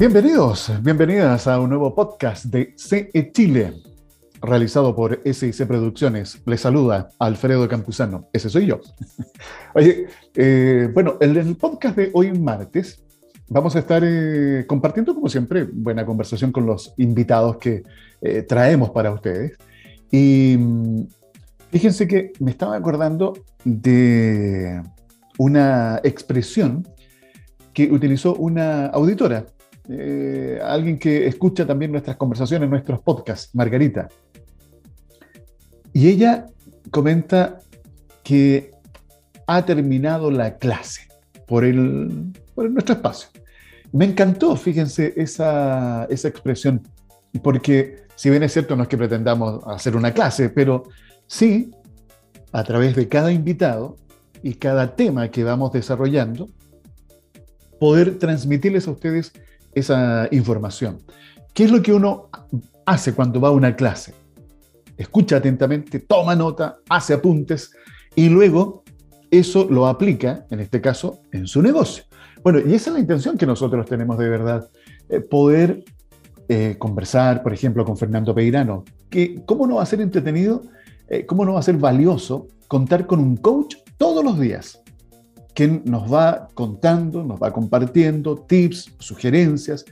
Bienvenidos, bienvenidas a un nuevo podcast de CE Chile, realizado por SIC Producciones. Les saluda Alfredo Campuzano, ese soy yo. Oye, eh, bueno, en el podcast de hoy martes vamos a estar eh, compartiendo, como siempre, buena conversación con los invitados que eh, traemos para ustedes. Y mm, fíjense que me estaba acordando de una expresión que utilizó una auditora eh, alguien que escucha también nuestras conversaciones, nuestros podcasts, Margarita. Y ella comenta que ha terminado la clase por, el, por nuestro espacio. Me encantó, fíjense, esa, esa expresión, porque si bien es cierto, no es que pretendamos hacer una clase, pero sí, a través de cada invitado y cada tema que vamos desarrollando, poder transmitirles a ustedes esa información. ¿Qué es lo que uno hace cuando va a una clase? Escucha atentamente, toma nota, hace apuntes y luego eso lo aplica, en este caso, en su negocio. Bueno, y esa es la intención que nosotros tenemos de verdad, eh, poder eh, conversar, por ejemplo, con Fernando Peirano, que cómo no va a ser entretenido, eh, cómo no va a ser valioso contar con un coach todos los días que nos va contando, nos va compartiendo tips, sugerencias,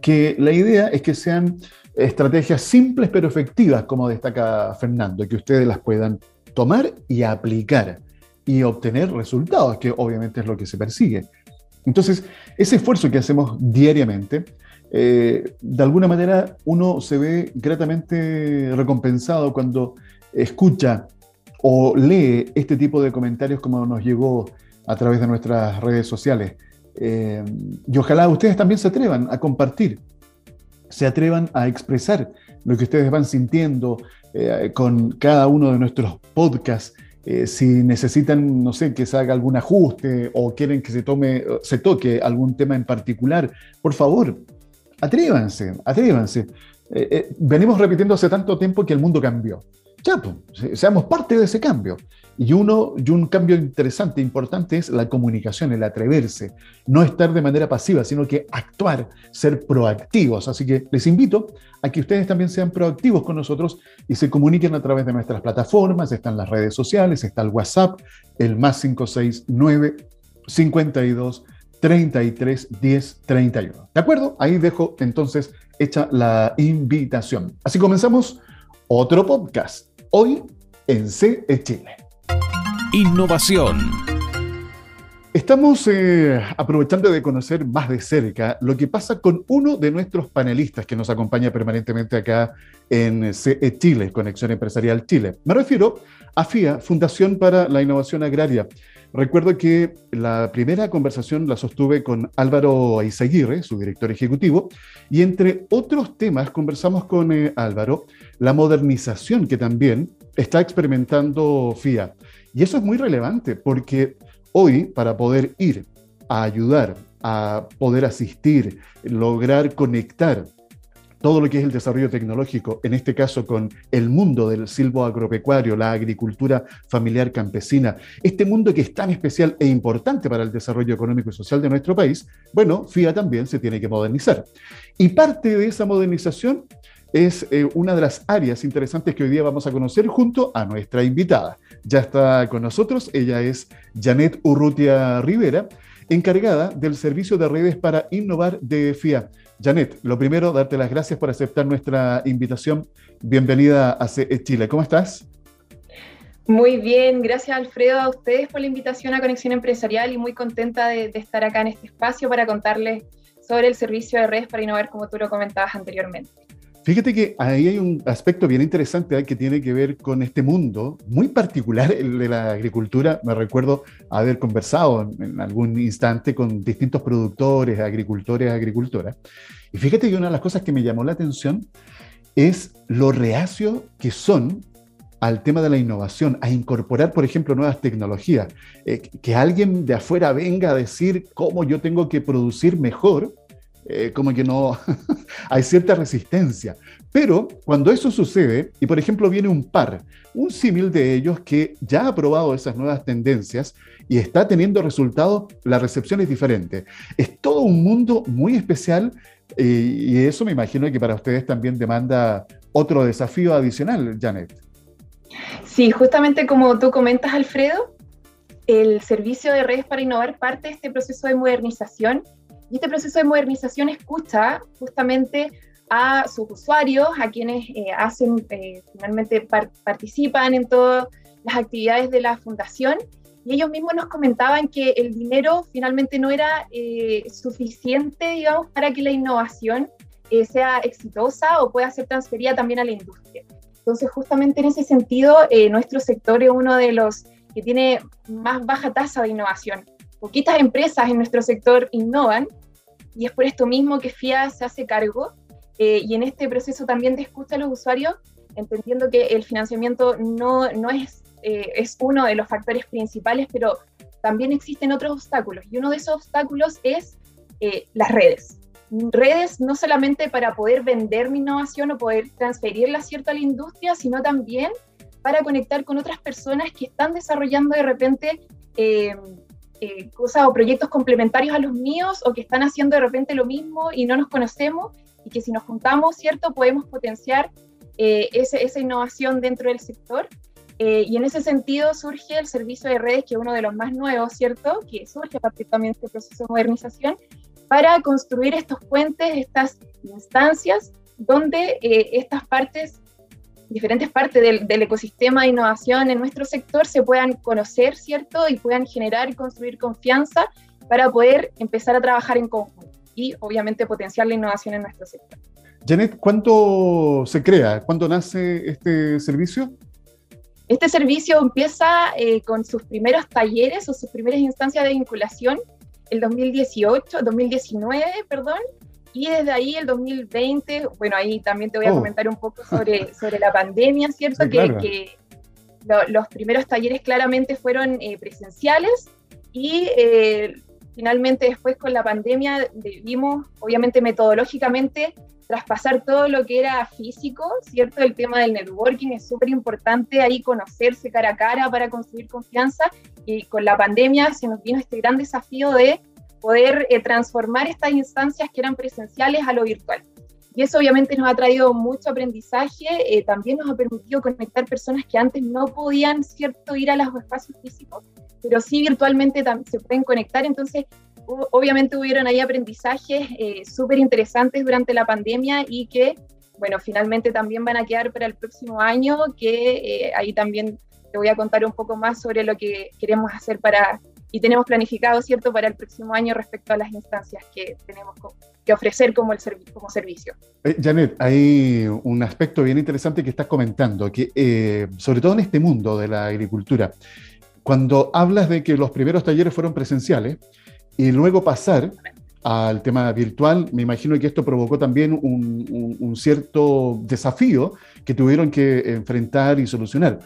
que la idea es que sean estrategias simples pero efectivas, como destaca Fernando, que ustedes las puedan tomar y aplicar y obtener resultados, que obviamente es lo que se persigue. Entonces, ese esfuerzo que hacemos diariamente, eh, de alguna manera uno se ve gratamente recompensado cuando escucha o lee este tipo de comentarios como nos llegó a través de nuestras redes sociales. Eh, y ojalá ustedes también se atrevan a compartir, se atrevan a expresar lo que ustedes van sintiendo eh, con cada uno de nuestros podcasts. Eh, si necesitan, no sé, que se haga algún ajuste o quieren que se, tome, se toque algún tema en particular, por favor, atrévanse, atrévanse. venimos repitiendo hace tanto tiempo que el mundo cambió. Ya, pues, seamos parte de ese cambio. Y, uno, y un cambio interesante, importante, es la comunicación, el atreverse, no estar de manera pasiva, sino que actuar, ser proactivos. Así que les invito a que ustedes también sean proactivos con nosotros y se comuniquen a través de nuestras plataformas, están las redes sociales, está el WhatsApp, el más 569 52 33 10 31. ¿De acuerdo? Ahí dejo entonces hecha la invitación. Así comenzamos otro podcast, hoy en CE Chile. Innovación. Estamos eh, aprovechando de conocer más de cerca lo que pasa con uno de nuestros panelistas que nos acompaña permanentemente acá en CE Chile, Conexión Empresarial Chile. Me refiero a FIA, Fundación para la Innovación Agraria. Recuerdo que la primera conversación la sostuve con Álvaro Aizaguirre, su director ejecutivo, y entre otros temas conversamos con eh, Álvaro la modernización que también está experimentando FIA. Y eso es muy relevante porque hoy para poder ir a ayudar, a poder asistir, lograr conectar todo lo que es el desarrollo tecnológico, en este caso con el mundo del silvo agropecuario, la agricultura familiar campesina, este mundo que es tan especial e importante para el desarrollo económico y social de nuestro país, bueno, FIA también se tiene que modernizar. Y parte de esa modernización es eh, una de las áreas interesantes que hoy día vamos a conocer junto a nuestra invitada. Ya está con nosotros, ella es Janet Urrutia Rivera, encargada del servicio de redes para innovar de FIA. Janet, lo primero, darte las gracias por aceptar nuestra invitación. Bienvenida a CE Chile. ¿Cómo estás? Muy bien, gracias Alfredo a ustedes por la invitación a Conexión Empresarial y muy contenta de, de estar acá en este espacio para contarles sobre el servicio de redes para innovar como tú lo comentabas anteriormente. Fíjate que ahí hay un aspecto bien interesante ¿eh? que tiene que ver con este mundo muy particular, el de la agricultura. Me recuerdo haber conversado en algún instante con distintos productores, agricultores, agricultoras. Y fíjate que una de las cosas que me llamó la atención es lo reacio que son al tema de la innovación, a incorporar, por ejemplo, nuevas tecnologías. Eh, que alguien de afuera venga a decir cómo yo tengo que producir mejor eh, como que no, hay cierta resistencia. Pero cuando eso sucede, y por ejemplo viene un par, un símil de ellos que ya ha probado esas nuevas tendencias y está teniendo resultados, la recepción es diferente. Es todo un mundo muy especial Y, y eso me imagino que para ustedes también demanda otro desafío adicional, Janet. Sí, justamente como tú comentas, Alfredo, el servicio de redes para innovar parte de este proceso de modernización y este proceso de modernización escucha justamente a sus usuarios, a quienes eh, hacen, eh, finalmente participan en todas las actividades de la fundación y ellos mismos nos comentaban que el dinero finalmente no era eh, suficiente, digamos, para que la innovación sea exitosa o pueda ser transferida también a la industria. Entonces, justamente en ese sentido, nuestro sector es uno de los que tiene más baja tasa de innovación. Poquitas empresas en nuestro sector innovan y es por esto mismo que FIA se hace cargo eh, y en este proceso también de escucha a los usuarios, entendiendo que el financiamiento no, no es, eh, es uno de los factores principales, pero también existen otros obstáculos y uno de esos obstáculos es eh, las redes. Redes no solamente para poder vender mi innovación o poder transferirla cierto a la industria, sino también para conectar con otras personas que están desarrollando de repente cosas o proyectos complementarios a los míos o que están haciendo de repente lo mismo y no nos conocemos y que si nos juntamos, ¿cierto?, podemos potenciar eh, esa innovación dentro del sector. Eh, y en ese sentido surge el servicio de redes, que es uno de los más nuevos, ¿cierto?, que surge a partir también de este proceso de modernización, para construir estos puentes, estas instancias, donde eh, estas partes, diferentes partes del, del, ecosistema de innovación en nuestro sector se puedan conocer, ¿cierto?, y puedan generar y construir confianza para poder empezar a trabajar en conjunto y obviamente potenciar la innovación en nuestro sector. Janet, ¿cuánto se crea? ¿Cuándo nace este servicio? Este servicio empieza eh, con sus primeros talleres o sus primeras instancias de vinculación el 2018, 2019, perdón, y desde ahí el 2020, bueno, ahí también te voy a oh. comentar un poco sobre, sobre la pandemia, ¿cierto? que, los primeros talleres claramente fueron eh, presenciales y eh, finalmente después con la pandemia debimos, obviamente metodológicamente, traspasar todo lo que era físico, ¿cierto? El tema del networking es súper importante ahí conocerse cara a cara para construir confianza y con la pandemia se nos vino este gran desafío de poder eh, transformar estas instancias que eran presenciales a lo virtual. Y eso obviamente nos ha traído mucho aprendizaje, eh, también nos ha permitido conectar personas que antes no podían, ¿cierto?, ir a los espacios físicos pero sí virtualmente se pueden conectar. Entonces, obviamente hubieron ahí aprendizajes eh, súper interesantes durante la pandemia y que, bueno, finalmente también van a quedar para el próximo año, que eh, ahí también te voy a contar un poco más sobre lo que queremos hacer para, y tenemos planificado, ¿cierto?, para el próximo año respecto a las instancias que tenemos que ofrecer como, el como servicio. Eh, Janet, hay un aspecto bien interesante que estás comentando, que sobre todo en este mundo de la agricultura, cuando hablas de que los primeros talleres fueron presenciales y luego pasar al tema virtual, me imagino que esto provocó también un, cierto desafío que tuvieron que enfrentar y solucionar.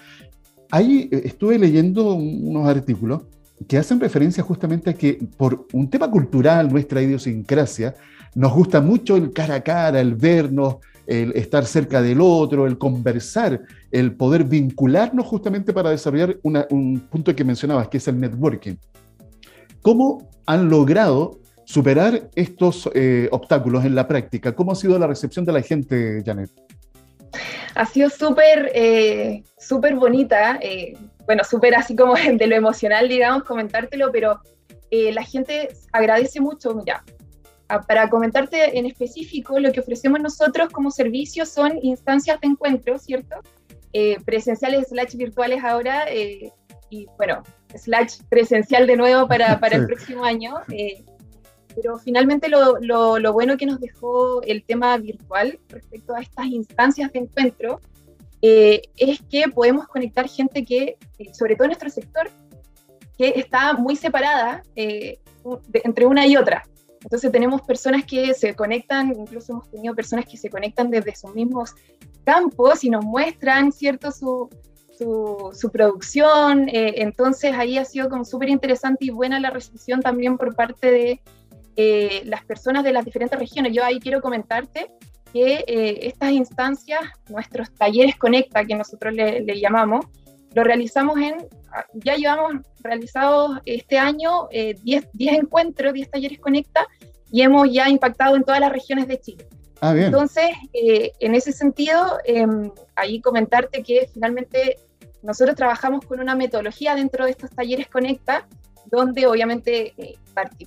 Ahí eh, estuve leyendo unos artículos que hacen referencia justamente a que por un tema cultural, nuestra idiosincrasia, nos gusta mucho el cara a cara, el vernos, el estar cerca del otro, el conversar, el poder vincularnos justamente para desarrollar un punto que mencionabas, que es el networking. ¿Cómo han logrado superar estos eh, obstáculos en la práctica? ¿Cómo ha sido la recepción de la gente, Janet? Ha sido súper, eh, súper bonita, eh, bueno, súper así como de lo emocional, digamos, comentártelo, pero la gente agradece mucho, mira, para comentarte en específico, lo que ofrecemos nosotros como servicio son instancias de encuentro, ¿cierto? Eh, presenciales slash virtuales ahora, eh, y bueno, slash presencial de nuevo para, para el próximo año. Eh, pero finalmente lo, lo, lo, bueno que nos dejó el tema virtual respecto a estas instancias de encuentro es que podemos conectar gente que, sobre todo en nuestro sector, que está muy separada entre una y otra. Entonces tenemos personas que se conectan, incluso hemos tenido personas que se conectan desde sus mismos campos y nos muestran, ¿cierto?, su, su, producción. Eh, entonces ahí ha sido como súper interesante y buena la recepción también por parte de eh, las personas de las diferentes regiones. Yo ahí quiero comentarte que eh, estas instancias, nuestros talleres Conecta, que nosotros le, le llamamos, lo realizamos en ya llevamos realizados este año 10 eh, encuentros, 10 talleres Conecta, y hemos ya impactado en todas las regiones de Chile. Ah, bien. Entonces, eh, en ese sentido, em, ahí comentarte que finalmente nosotros trabajamos con una metodología dentro de estos talleres Conecta, donde obviamente eh,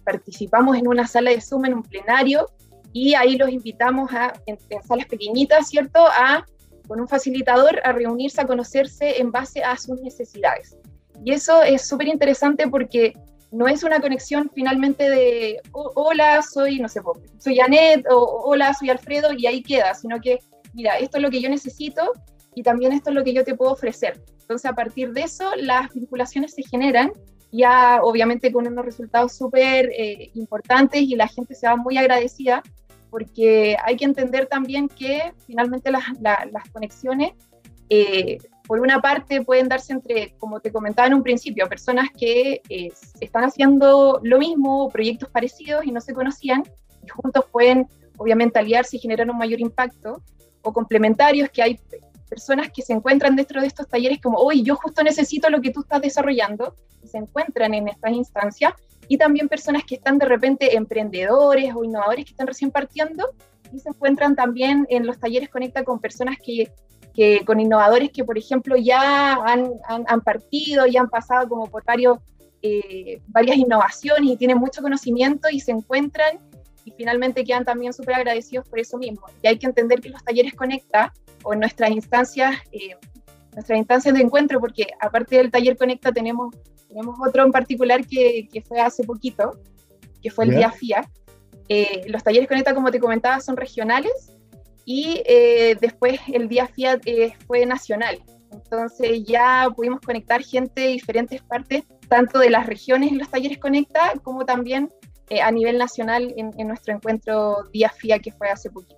participamos en una sala de Zoom, en un plenario, y ahí los invitamos a, en, salas pequeñitas, ¿cierto?, a, con un facilitador, a reunirse, a conocerse en base a sus necesidades. Y eso es súper interesante porque no es una conexión finalmente de hola, soy, no sé, soy Janet o hola, soy Alfredo y ahí queda, sino que, mira, esto es lo que yo necesito y también esto es lo que yo te puedo ofrecer. Entonces, a partir de eso, las vinculaciones se generan ya obviamente con unos resultados súper eh, importantes y la gente se va muy agradecida porque hay que entender también que finalmente las, las conexiones eh, por una parte pueden darse entre, como te comentaba en un principio, personas que eh, están haciendo lo mismo, proyectos parecidos y no se conocían, y juntos pueden obviamente aliarse y generar un mayor impacto, o complementarios, que hay personas que se encuentran dentro de estos talleres como, oye, yo justo necesito lo que tú estás desarrollando, y se encuentran en estas instancias, y también personas que están de repente emprendedores o innovadores que están recién partiendo, y se encuentran también en los talleres Conecta con personas que que con innovadores que, por ejemplo, ya han, han, partido, ya han pasado como por varios, eh, varias innovaciones y tienen mucho conocimiento y se encuentran y finalmente quedan también súper agradecidos por eso mismo. Y hay que entender que los talleres Conecta o nuestras instancias, eh, nuestras instancias de encuentro, porque aparte del taller Conecta tenemos, tenemos otro en particular que, que fue hace poquito, que fue el día FIA. Eh, los talleres Conecta, como te comentaba, son regionales y eh, después el día Fiat eh, fue nacional. Entonces ya pudimos conectar gente de diferentes partes, tanto de las regiones en los talleres Conecta, como también eh, a nivel nacional en, nuestro encuentro día FIA que fue hace poquito.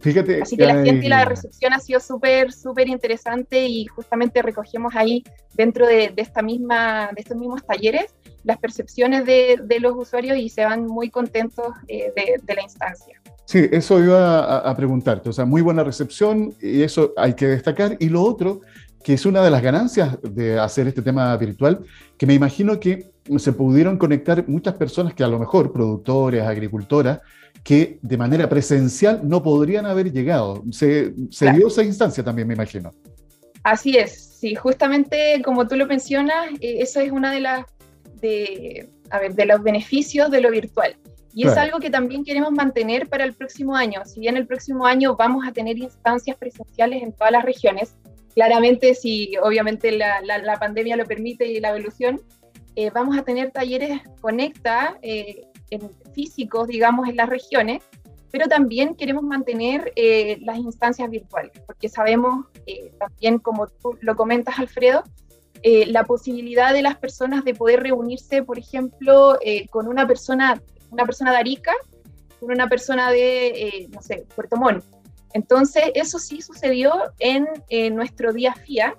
Fíjate, Así que la gente y la recepción ha sido súper, súper interesante y justamente recogemos ahí dentro de, esta misma, de estos mismos talleres las percepciones de, de los usuarios y se van muy contentos de, de la instancia. Sí, eso iba a, preguntarte. O sea, muy buena recepción y eso hay que destacar. Y lo otro, que es una de las ganancias de hacer este tema virtual, que me imagino que se pudieron conectar muchas personas que a lo mejor, productores, agricultoras, que de manera presencial no podrían haber llegado. Se, se dio esa instancia también, me imagino. Así es, sí, justamente como tú lo mencionas, eh, eso es una de las de, a ver, de los beneficios de lo virtual. Y es algo que también queremos mantener para el próximo año. Si bien el próximo año vamos a tener instancias presenciales en todas las regiones, claramente si obviamente la, la, pandemia lo permite y la evolución, eh, vamos a tener talleres conecta eh, en físicos, digamos, en las regiones, pero también queremos mantener eh, las instancias virtuales, porque sabemos también, como tú lo comentas, Alfredo, la posibilidad de las personas de poder reunirse, por ejemplo, con una persona una persona de Arica con una persona de, eh, no sé, Puerto Montt. Entonces, eso sí sucedió en nuestro día FIA,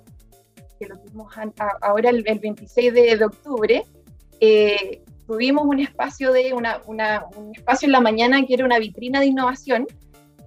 que lo tuvimos ahora el, 26 de, octubre. Eh, tuvimos un espacio, de un espacio en la mañana que era una vitrina de innovación,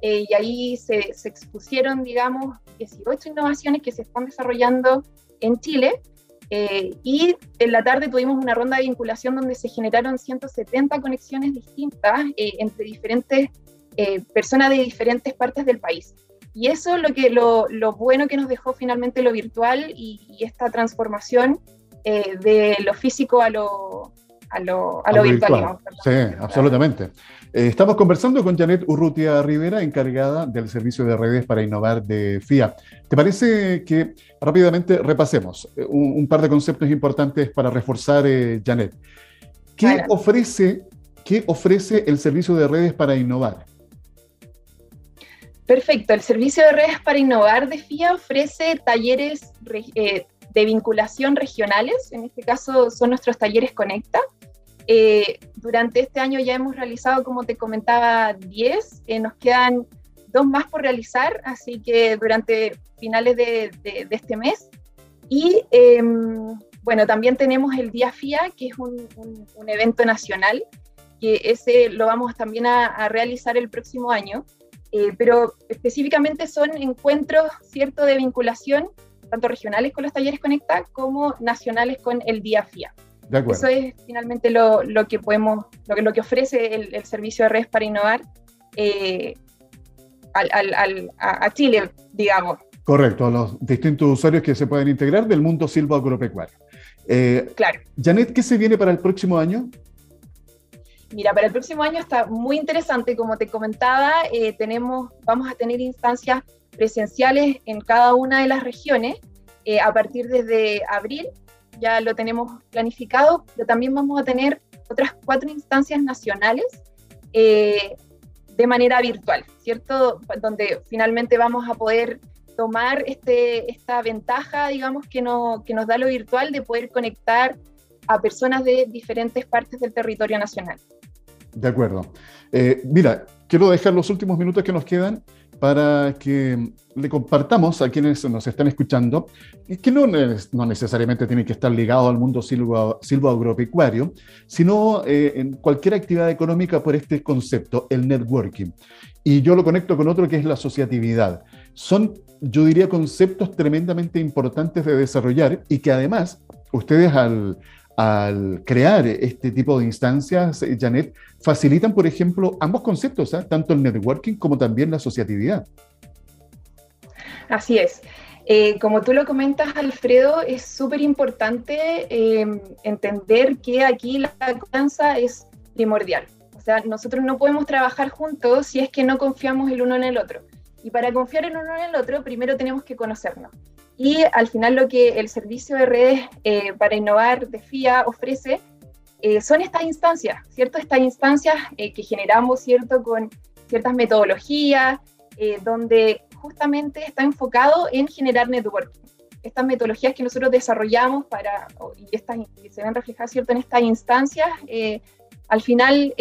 eh, y ahí se, expusieron, digamos, 18 innovaciones que se están desarrollando en Chile eh, y en la tarde tuvimos una ronda de vinculación donde se generaron 170 conexiones distintas eh, entre diferentes eh, personas de diferentes partes del país. Y eso es lo, que, lo, lo bueno que nos dejó finalmente lo virtual y, esta transformación de lo físico a lo, a lo, a lo virtual. sí, absolutamente. estamos conversando con Janet Urrutia Rivera, encargada del servicio de redes para innovar de FIA. ¿Te parece que rápidamente repasemos eh, un, par de conceptos importantes para reforzar, eh, Janet? ¿Qué, ofrece, ¿Qué ofrece el servicio de redes para innovar? Perfecto, el servicio de redes para innovar de FIA ofrece talleres eh, de vinculación regionales, en este caso son nuestros talleres Conecta. durante este año ya hemos realizado, como te comentaba, 10, nos quedan dos más por realizar, así que durante finales de, este mes. Y em, bueno, también tenemos el Día FIA, que es un, evento nacional, que ese lo vamos también a, realizar el próximo año, eh, pero específicamente son encuentros, ¿cierto?, de vinculación, tanto regionales con los talleres Conecta como nacionales con el Día FIA. Eso es finalmente lo, que podemos, lo que, lo que ofrece el, servicio de redes para innovar eh, a, Chile, digamos. Correcto, a los distintos usuarios que se pueden integrar del mundo silvo agropecuario. Eh, claro. Janet, ¿qué se viene para el próximo año? Mira, para el próximo año está muy interesante, como te comentaba, eh, tenemos, vamos a tener instancias presenciales en cada una de las regiones eh, a partir desde abril, ya lo tenemos planificado, pero también vamos a tener otras cuatro instancias nacionales eh, de manera virtual, ¿cierto? Donde finalmente vamos a poder tomar este, esta ventaja, digamos, que, no, que nos da lo virtual de poder conectar a personas de diferentes partes del territorio nacional. De acuerdo. Eh, mira, quiero dejar los últimos minutos que nos quedan para que le compartamos a quienes nos están escuchando, que no, necesariamente tiene que estar ligado al mundo silvo, agropecuario, sino eh, en cualquier actividad económica por este concepto, el networking. Y yo lo conecto con otro que es la asociatividad. Son, yo diría, conceptos tremendamente importantes de desarrollar y que además ustedes al, al crear este tipo de instancias, eh, Janet, facilitan, por ejemplo, ambos conceptos, ¿eh? tanto el networking como también la asociatividad. Así es. Eh, como tú lo comentas, Alfredo, es súper importante em, entender que aquí la confianza es primordial. O sea, nosotros no podemos trabajar juntos si es que no confiamos el uno en el otro. Y para confiar en uno en el otro, primero tenemos que conocernos. Y al final lo que el servicio de redes eh, para innovar de FIA ofrece eh, son estas instancias, ¿cierto? Estas instancias eh, que generamos, ¿cierto? Con ciertas metodologías, donde justamente está enfocado en generar networking. Estas metodologías que nosotros desarrollamos para, y, estas, se ven reflejadas, ¿cierto? En estas instancias, al final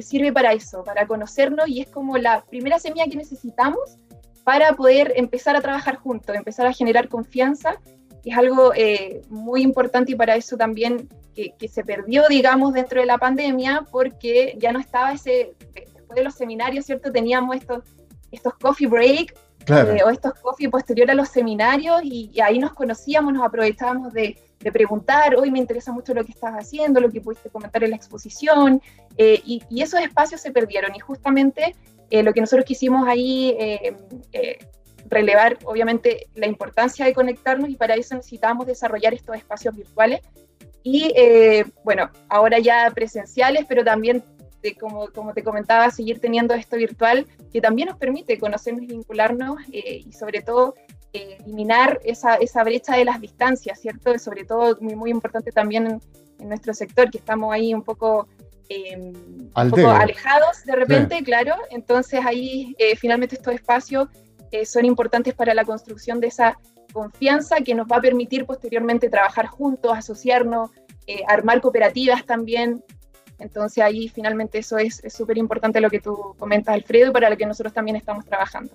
sirve para eso, para conocernos y es como la primera semilla que necesitamos para poder empezar a trabajar juntos, empezar a generar confianza. Es algo eh, muy importante y para eso también que, se perdió, digamos, dentro de la pandemia, porque ya no estaba ese, después de los seminarios, ¿cierto? Teníamos estos, estos coffee break eh, o estos coffee posterior a los seminarios y, ahí nos conocíamos, nos aprovechábamos de, preguntar, hoy me interesa mucho lo que estás haciendo, lo que pudiste comentar en la exposición, eh, y, y, esos espacios se perdieron y justamente eh, lo que nosotros quisimos ahí eh, eh, relevar, obviamente, la importancia de conectarnos y para eso necesitábamos desarrollar estos espacios virtuales y, bueno, ahora ya presenciales, pero también, como, como te comentaba, seguir teniendo esto virtual que también nos permite conocernos y vincularnos y sobre todo eliminar esa, esa, brecha de las distancias, ¿cierto? Sobre todo muy, muy importante también en, en nuestro sector, que estamos ahí un poco Em, un poco alejados de repente, claro. Entonces ahí eh, finalmente estos espacios eh, son importantes para la construcción de esa confianza que nos va a permitir posteriormente trabajar juntos, asociarnos, eh, armar cooperativas también. Entonces ahí finalmente eso es súper importante lo que tú comentas, Alfredo, y para lo que nosotros también estamos trabajando.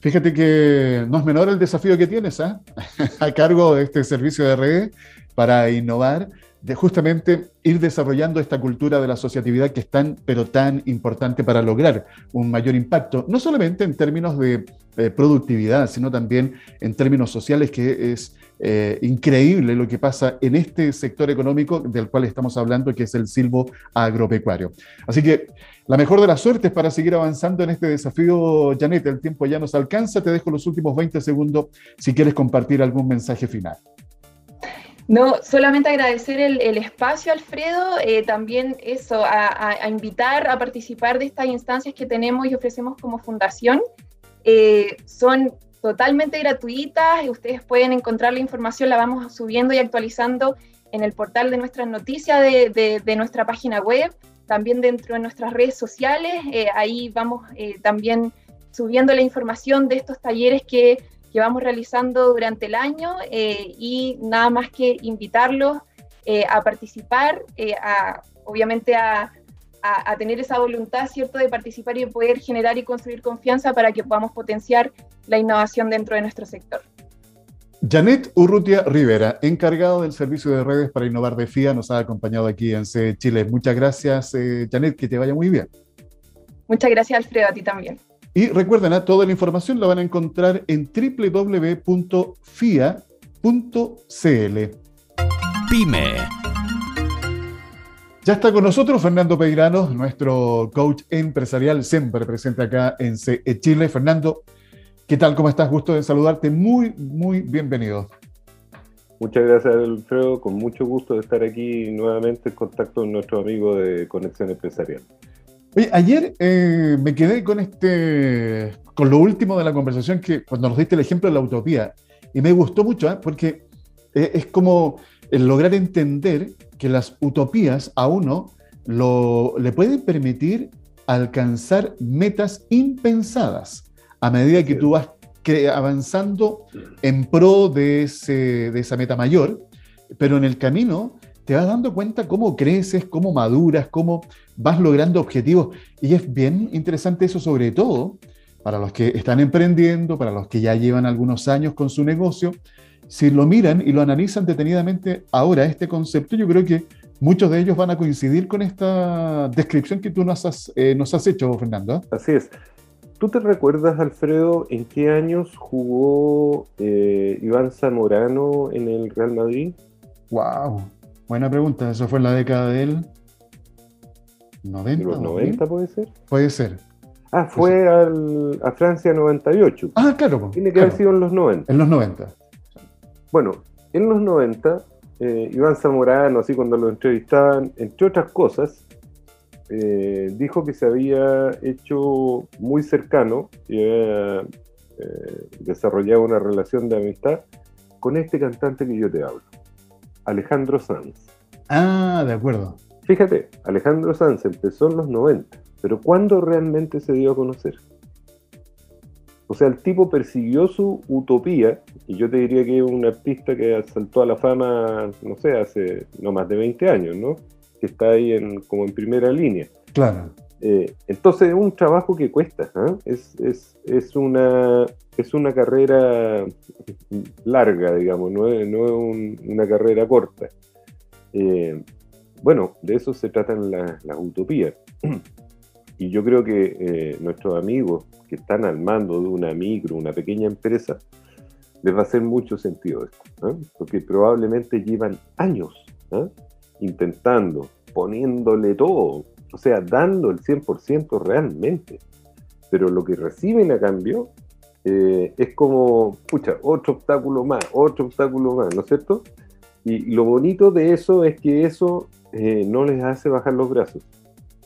Fíjate que no es menor el desafío que tienes a cargo de este servicio de red para innovar de justamente ir desarrollando esta cultura de la asociatividad que es tan, pero tan importante para lograr un mayor impacto, no solamente en términos de eh, productividad, sino también en términos sociales, que es eh, increíble lo que pasa en este sector económico del cual estamos hablando, que es el silvo agropecuario. Así que la mejor de las suertes para seguir avanzando en este desafío, Janet. El tiempo ya nos alcanza. Te dejo los últimos 20 segundos si quieres compartir algún mensaje final. No, solamente agradecer el, espacio, Alfredo, eh, también eso, a, invitar a participar de estas instancias que tenemos y ofrecemos como fundación. Eh, son totalmente gratuitas y ustedes pueden encontrar la información, la vamos subiendo y actualizando en el portal de nuestras noticias de, nuestra página web, también dentro de nuestras redes sociales. Eh, ahí vamos también subiendo la información de estos talleres que que vamos realizando durante el año eh, y nada más que invitarlos eh, a participar, eh, a, obviamente a, a, tener esa voluntad, ¿cierto?, de participar y de poder generar y construir confianza para que podamos potenciar la innovación dentro de nuestro sector. Janet Urrutia Rivera, encargado del servicio de redes para innovar de FIA, nos ha acompañado aquí en C Chile. Muchas gracias, Janet, que te vaya muy bien. Muchas gracias, Alfredo, a ti también. Y recuerden, ¿ah? toda la información la van a encontrar en www.fia.cl. Pyme. Ya está con nosotros Fernando Peirano, nuestro coach empresarial, siempre presente acá en CE Chile. Fernando, ¿qué tal? ¿Cómo estás? Gusto de saludarte. Muy, muy bienvenido. Muchas gracias, Alfredo. Con mucho gusto de estar aquí nuevamente en contacto con nuestro amigo de Conexión Empresarial. Oye, ayer eh, me quedé con este, con lo último de la conversación que cuando nos diste el ejemplo de la utopía y me gustó mucho, ¿eh? porque eh, es como lograr entender que las utopías a uno lo, le pueden permitir alcanzar metas impensadas a medida que tú vas avanzando en pro de, ese, de esa meta mayor, pero en el camino te vas dando cuenta cómo creces, cómo maduras, cómo vas logrando objetivos. Y es bien interesante eso sobre todo para los que están emprendiendo, para los que ya llevan algunos años con su negocio. Si lo miran y lo analizan detenidamente ahora, este concepto, yo creo que muchos de ellos van a coincidir con esta descripción que tú nos has, eh, nos has hecho, Fernando. Así es. ¿Tú te recuerdas, Alfredo, en qué años jugó eh, Iván Zamorano en el Real Madrid? Wow, buena pregunta. Eso fue en la década del 90. ¿Los 90 puede ser? Puede ser. Ah, fue al, a Francia 98. Ah, claro. Tiene que haber sido en los 90. En los 90. Bueno, en los 90 eh, Iván Zamorano, así cuando lo entrevistaban, entre otras cosas, eh, dijo que se había hecho muy cercano y había eh, desarrollado una relación de amistad con este cantante que yo te hablo, Alejandro Sanz. Ah, de acuerdo. Fíjate, Alejandro Sanz empezó en los 90, pero ¿cuándo realmente se dio a conocer? O sea, el tipo persiguió su utopía, y yo te diría que es un artista que saltó a la fama, no sé, hace no más de 20 años, ¿no? Que está ahí en, como en primera línea. Claro. Eh, entonces es un trabajo que cuesta, ¿eh? es, es, es, una, es una carrera larga, digamos, no es, no es un, una carrera corta. Eh, bueno, de eso se tratan las la utopías. Y yo creo que eh, nuestros amigos que están al mando de una micro, una pequeña empresa, les va a hacer mucho sentido esto, ¿eh? porque probablemente llevan años ¿eh? intentando, poniéndole todo, o sea, dando el 100% realmente, pero lo que reciben a cambio es como, pucha, otro obstáculo más, otro obstáculo más, ¿no es cierto? Y lo bonito de eso es que eso no les hace bajar los brazos,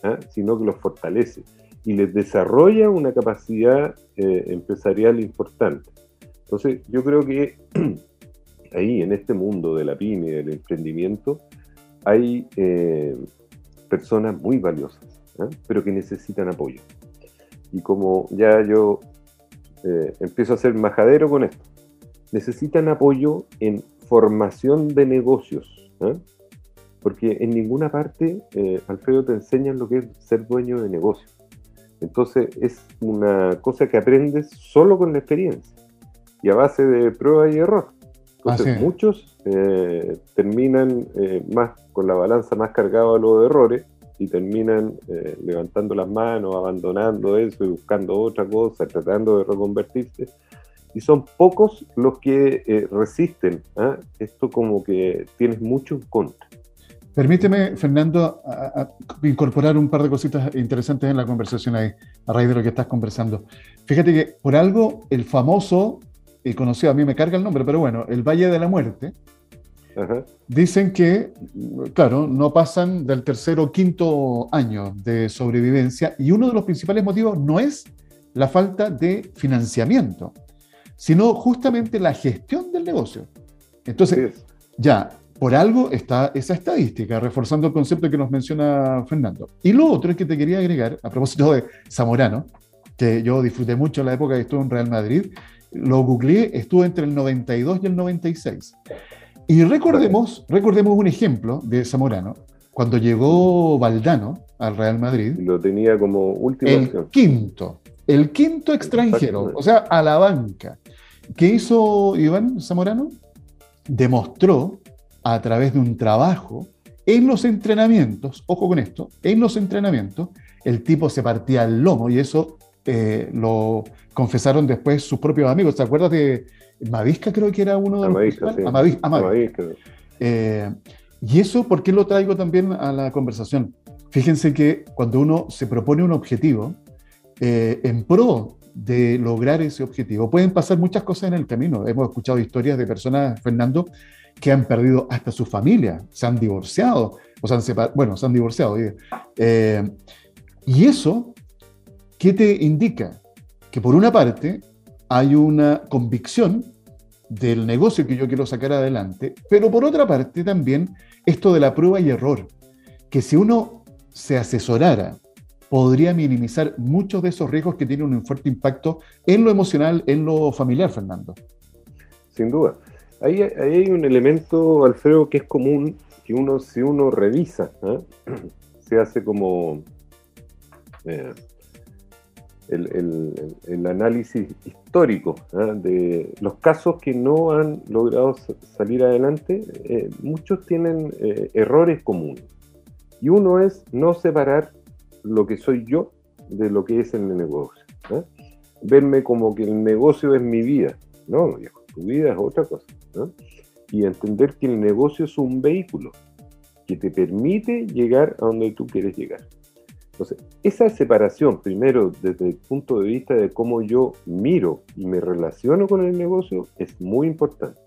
¿ah? sino que los fortalece y les desarrolla una capacidad eh, empresarial importante. Entonces, yo creo que ahí, en este mundo de la pyme del emprendimiento, hay eh, personas muy valiosas, ¿ah? pero que necesitan apoyo. Y como ya yo eh, empiezo a ser majadero con esto, necesitan apoyo en formación de negocios. ¿ah? porque en ninguna parte, eh, Alfredo, te enseñan lo que es ser dueño de negocio. Entonces es una cosa que aprendes solo con la experiencia y a base de prueba y error. Entonces muchos eh, terminan eh, más con la balanza más cargada a los errores y terminan levantando las manos, abandonando eso y buscando otra cosa, tratando de reconvertirse. Y son pocos los que resisten. ¿ah? Esto como que tienes mucho en contra. Permíteme, Fernando, incorporar un par de cositas interesantes en la conversación ahí, a raíz de lo que estás conversando. Fíjate que por algo el famoso, y conocido, a mí me carga el nombre, pero bueno, el Valle de la Muerte, dicen que, claro, no pasan del tercer o quinto año de sobrevivencia y uno de los principales motivos no es la falta de financiamiento, sino justamente la gestión del negocio. Entonces, ya, por algo está esa estadística, reforzando el concepto que nos menciona Fernando. Y lo otro es que te quería agregar, a propósito de Zamorano, que yo disfruté mucho en la época que estuve en Real Madrid, lo googleé, estuvo entre el 92 y el 96. Y recordemos, recordemos un ejemplo de Zamorano, cuando llegó Valdano al Real Madrid. Lo tenía como último. El quinto, el quinto extranjero, o sea, a la banca. ¿Qué hizo Iván Zamorano? Demostró a través de un trabajo en los entrenamientos, ojo con esto, en los entrenamientos, el tipo se partía el lomo y eso eh, lo confesaron después sus propios amigos. ¿Te acuerdas de Mavisca? Creo que era uno de los. Amavisca, sí. Amavisca. Eh, Y eso, ¿por qué lo traigo también a la conversación? Fíjense que cuando uno se propone un objetivo, eh, en pro de lograr ese objetivo, pueden pasar muchas cosas en el camino. Hemos escuchado historias de personas, Fernando, que han perdido hasta su familia, se han divorciado, o se han separado, bueno, se han divorciado. Eh, y eso, ¿qué te indica? Que por una parte hay una convicción del negocio que yo quiero sacar adelante, pero por otra parte también esto de la prueba y error, que si uno se asesorara, podría minimizar muchos de esos riesgos que tienen un fuerte impacto en lo emocional, en lo familiar, Fernando. Sin duda. Ahí, hay un elemento, Alfredo, que es común, que uno, si uno revisa, ¿eh? se hace como eh, el, análisis histórico ¿eh? de los casos que no han logrado salir adelante, muchos tienen errores comunes. Y uno es no separar lo que soy yo de lo que es el negocio. Verme como que el negocio es mi vida. No, tu vida es otra cosa. Y entender que el negocio es un vehículo que te permite llegar a donde tú quieres llegar. Entonces, esa separación, primero desde el punto de vista de cómo yo miro y me relaciono con el negocio, es muy importante.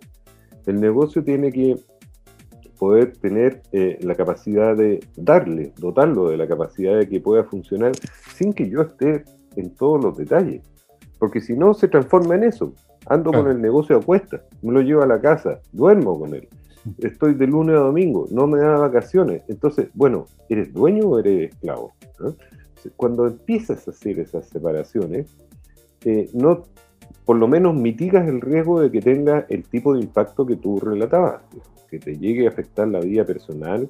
El negocio tiene que poder tener eh, la capacidad de darle, dotarlo de la capacidad de que pueda funcionar sin que yo esté en todos los detalles. Porque si no, se transforma en eso. Ando con el negocio a cuesta, me lo llevo a la casa, duermo con él. Estoy de lunes a domingo, no me da vacaciones. Entonces, bueno, ¿eres dueño o eres esclavo? Cuando empiezas a hacer esas separaciones, eh, no, por lo menos mitigas el riesgo de que tenga el tipo de impacto que tú relatabas, que te llegue a afectar la vida personal,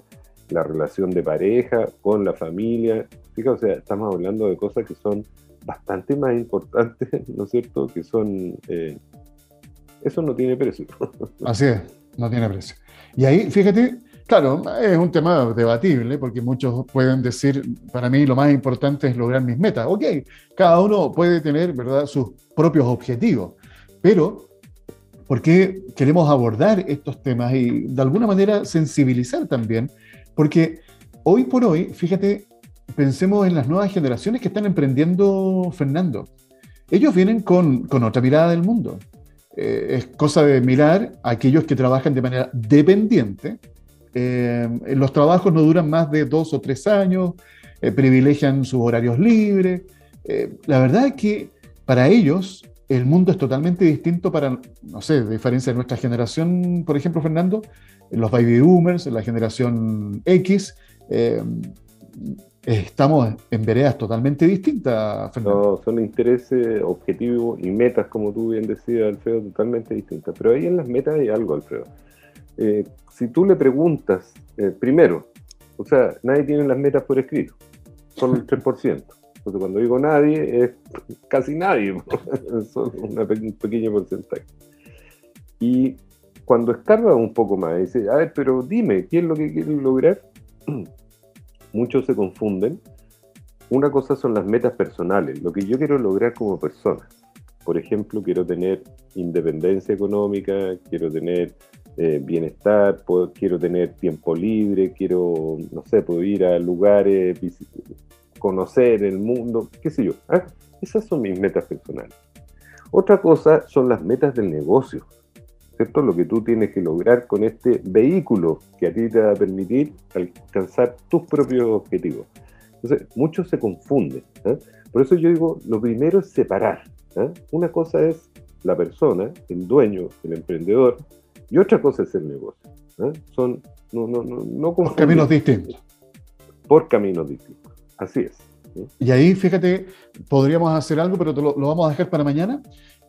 la relación de pareja, con la familia. Fíjate, o sea, estamos hablando de cosas que son bastante más importantes, ¿no es cierto? Que son... Eh, eso no tiene precio. Así es, no tiene precio. Y ahí, fíjate, claro, es un tema debatible, porque muchos pueden decir, para mí lo más importante es lograr mis metas. Ok, cada uno puede tener, ¿verdad?, sus propios objetivos, pero ¿por qué queremos abordar estos temas y de alguna manera sensibilizar también? Porque hoy por hoy, fíjate, pensemos en las nuevas generaciones que están emprendiendo, Fernando. Ellos vienen con, otra mirada del mundo. Eh, es cosa de mirar a aquellos que trabajan de manera dependiente. Eh, los trabajos no duran más de dos o tres años, eh, privilegian sus horarios libres. la verdad es que para ellos el mundo es totalmente distinto para, no sé, diferencia de nuestra generación, por ejemplo, Fernando, los baby boomers, la generación X estamos en veredas totalmente distintas, Fernando. No, son intereses, objetivos y metas, como tú bien decías, Alfredo, totalmente distintas. Pero ahí en las metas hay algo, Alfredo. Eh, si tú le preguntas, eh, primero, o sea, nadie tiene las metas por escrito, solo el 3%. Entonces, cuando digo nadie, es casi nadie, son un pequeño porcentaje. Y cuando escarba un poco más, dice, a ver, pero dime, ¿qué es lo que quieres lograr? muchos se confunden. Una cosa son las metas personales, lo que yo quiero lograr como persona. Por ejemplo, quiero tener independencia económica, quiero tener eh, bienestar, quiero tener tiempo libre, quiero, no sé, puedo ir a lugares, conocer el mundo, qué sé yo. ¿ah? Esas son mis metas personales. Otra cosa son las metas del negocio. ¿Cierto? Lo que tú tienes que lograr con este vehículo que a ti te va a permitir alcanzar tus propios objetivos. Entonces, muchos se confunden. ¿eh? Por eso yo digo, lo primero es separar. ¿eh? Una cosa es la persona, el dueño, el emprendedor, y otra cosa es el negocio. ¿eh? Son no, no, no, por caminos distintos. Por caminos distintos. Así es. Y ahí, fíjate, podríamos hacer algo, pero lo, lo vamos a dejar para mañana.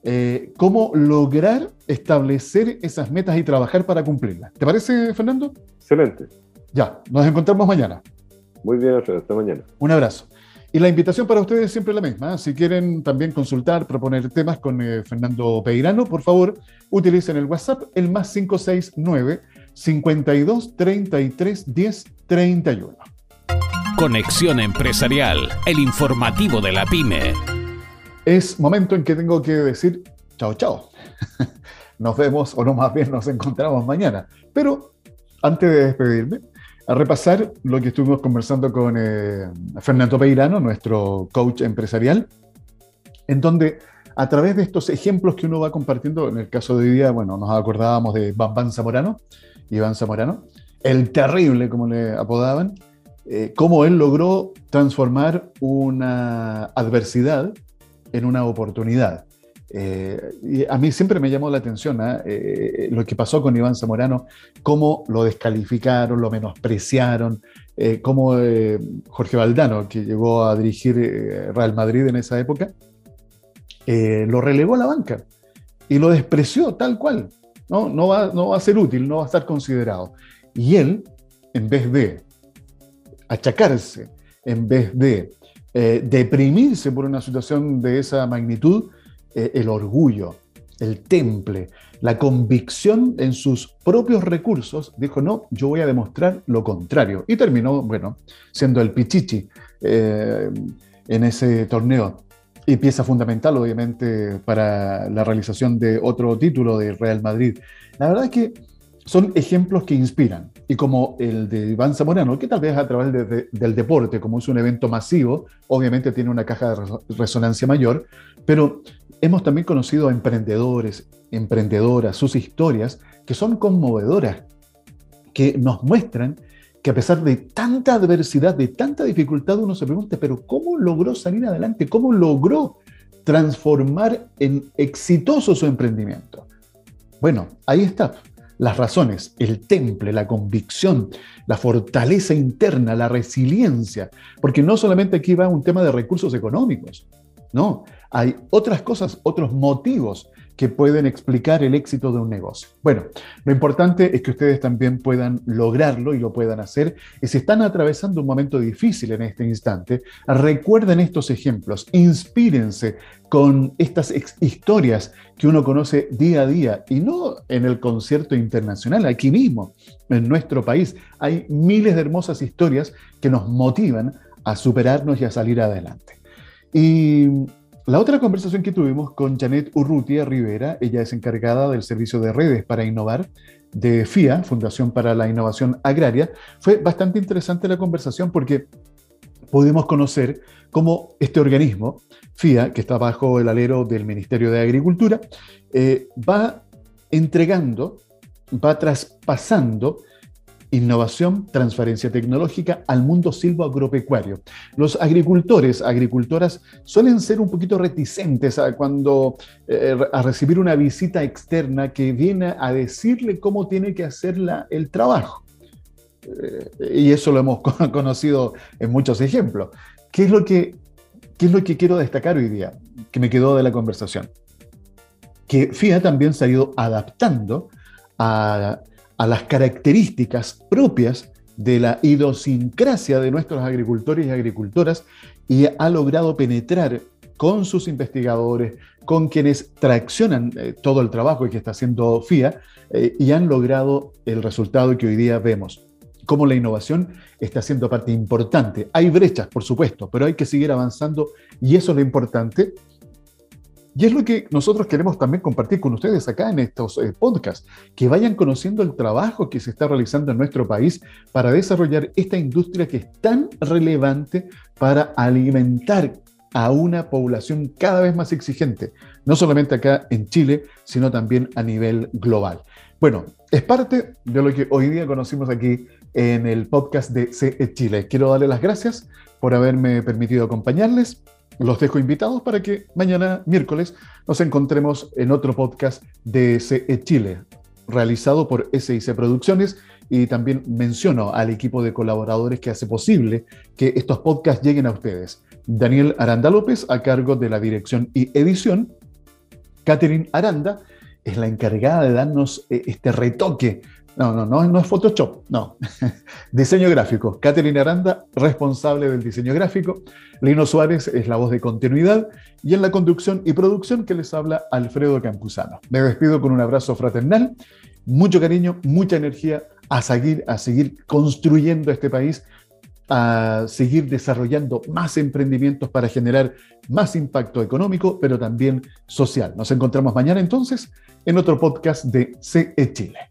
Eh, cómo lograr establecer esas metas y trabajar para cumplirlas. ¿Te parece, Fernando? Excelente. Ya, nos encontramos mañana. Muy bien, hasta mañana. Un abrazo. Y la invitación para ustedes es siempre la misma. Si quieren también consultar, proponer temas con eh, Fernando Peirano, por favor, utilicen el WhatsApp, el más 569 52 33 10 31. Conexión Empresarial, el informativo de la pyme es momento en que tengo que decir chao, chao. Nos vemos, o no más bien nos encontramos mañana. Pero antes de despedirme, a repasar lo que estuvimos conversando con eh, Fernando Peirano, nuestro coach empresarial, en donde a través de estos ejemplos que uno va compartiendo, en el caso de hoy día, bueno, nos acordábamos de Bambán Zamorano, Iván Zamorano, el terrible, como le apodaban, eh, cómo él logró transformar una adversidad en una oportunidad. Eh, y a mí siempre me llamó la atención ¿ah? eh, lo que pasó con Iván Zamorano, cómo lo descalificaron, lo menospreciaron, cómo Jorge Valdano, que llegó a dirigir Real Madrid en esa época, lo relegó a la banca y lo despreció tal cual. No, no, va, no va a ser útil, no va a estar considerado. Y él, en vez de achacarse, en vez de eh, deprimirse por una situación de esa magnitud, eh, el orgullo, el temple, la convicción en sus propios recursos, dijo, no, yo voy a demostrar lo contrario. Y terminó, bueno, siendo el Pichichi eh, en ese torneo. Y pieza fundamental, obviamente, para la realización de otro título de Real Madrid. La verdad es que son ejemplos que inspiran. Y como el de Iván Zamorano, que tal vez a través del deporte, como es un evento masivo, obviamente tiene una caja de resonancia mayor, pero hemos también conocido a emprendedores, emprendedoras, sus historias, que son conmovedoras, que nos muestran que a pesar de tanta adversidad, de tanta dificultad, uno se pregunta, pero ¿cómo logró salir adelante? ¿Cómo logró transformar en exitoso su emprendimiento? Bueno, ahí está las razones, el temple, la convicción, la fortaleza interna, la resiliencia, porque no solamente aquí va un tema de recursos económicos, no, hay otras cosas, otros motivos que pueden explicar el éxito de un negocio. Bueno, lo importante es que ustedes también puedan lograrlo y lo puedan hacer. Y si están atravesando un momento difícil en este instante, recuerden estos ejemplos, inspírense con estas historias que uno conoce día a día y no en el concierto internacional, aquí mismo, en nuestro país. Hay miles de hermosas historias que nos motivan a superarnos y a salir adelante. Y la otra conversación que tuvimos con Janet Urrutia Rivera, ella es encargada del servicio de redes para innovar de FIA, Fundación para la Innovación Agraria, fue bastante interesante la conversación porque pudimos conocer cómo este organismo, FIA, que está bajo el alero del Ministerio de Agricultura, eh, va entregando, va traspasando innovación, transferencia tecnológica al mundo silvoagropecuario. Los agricultores, agricultoras suelen ser un poquito reticentes a cuando eh, a recibir una visita externa que viene a decirle cómo tiene que hacer el trabajo. Eh, y eso lo hemos conocido en muchos ejemplos. ¿Qué es, lo que, ¿Qué es lo que quiero destacar hoy día? Que me quedó de la conversación. Que FIA también se ha ido adaptando a a las características propias de la idiosincrasia de nuestros agricultores y agricultoras y ha logrado penetrar con sus investigadores, con quienes traccionan eh, todo el trabajo que está haciendo FIA eh, y han logrado el resultado que hoy día vemos. Cómo la innovación está siendo parte importante. Hay brechas, por supuesto, pero hay que seguir avanzando y eso es lo importante y es lo que nosotros queremos también compartir con ustedes acá en estos eh, podcasts, que vayan conociendo el trabajo que se está realizando en nuestro país para desarrollar esta industria que es tan relevante para alimentar a una población cada vez más exigente, no solamente acá en Chile, sino también a nivel global. Bueno, es parte de lo que hoy día conocimos aquí en el podcast de CE Chile. Quiero darle las gracias por haberme permitido acompañarles los dejo invitados para que mañana, miércoles, nos encontremos en otro podcast de CE Chile, realizado por SIC Producciones. Y también menciono al equipo de colaboradores que hace posible que estos podcasts lleguen a ustedes. Daniel Aranda López, a cargo de la dirección y edición. Catherine Aranda es la encargada de darnos eh, este retoque no, no, no, no es Photoshop, no. diseño gráfico. Catherine Aranda, responsable del diseño gráfico. Lino Suárez es la voz de continuidad. Y en la conducción y producción que les habla Alfredo Campuzano. Me despido con un abrazo fraternal, mucho cariño, mucha energía a seguir, a seguir construyendo este país, a seguir desarrollando más emprendimientos para generar más impacto económico, pero también social. Nos encontramos mañana entonces en otro podcast de CE Chile.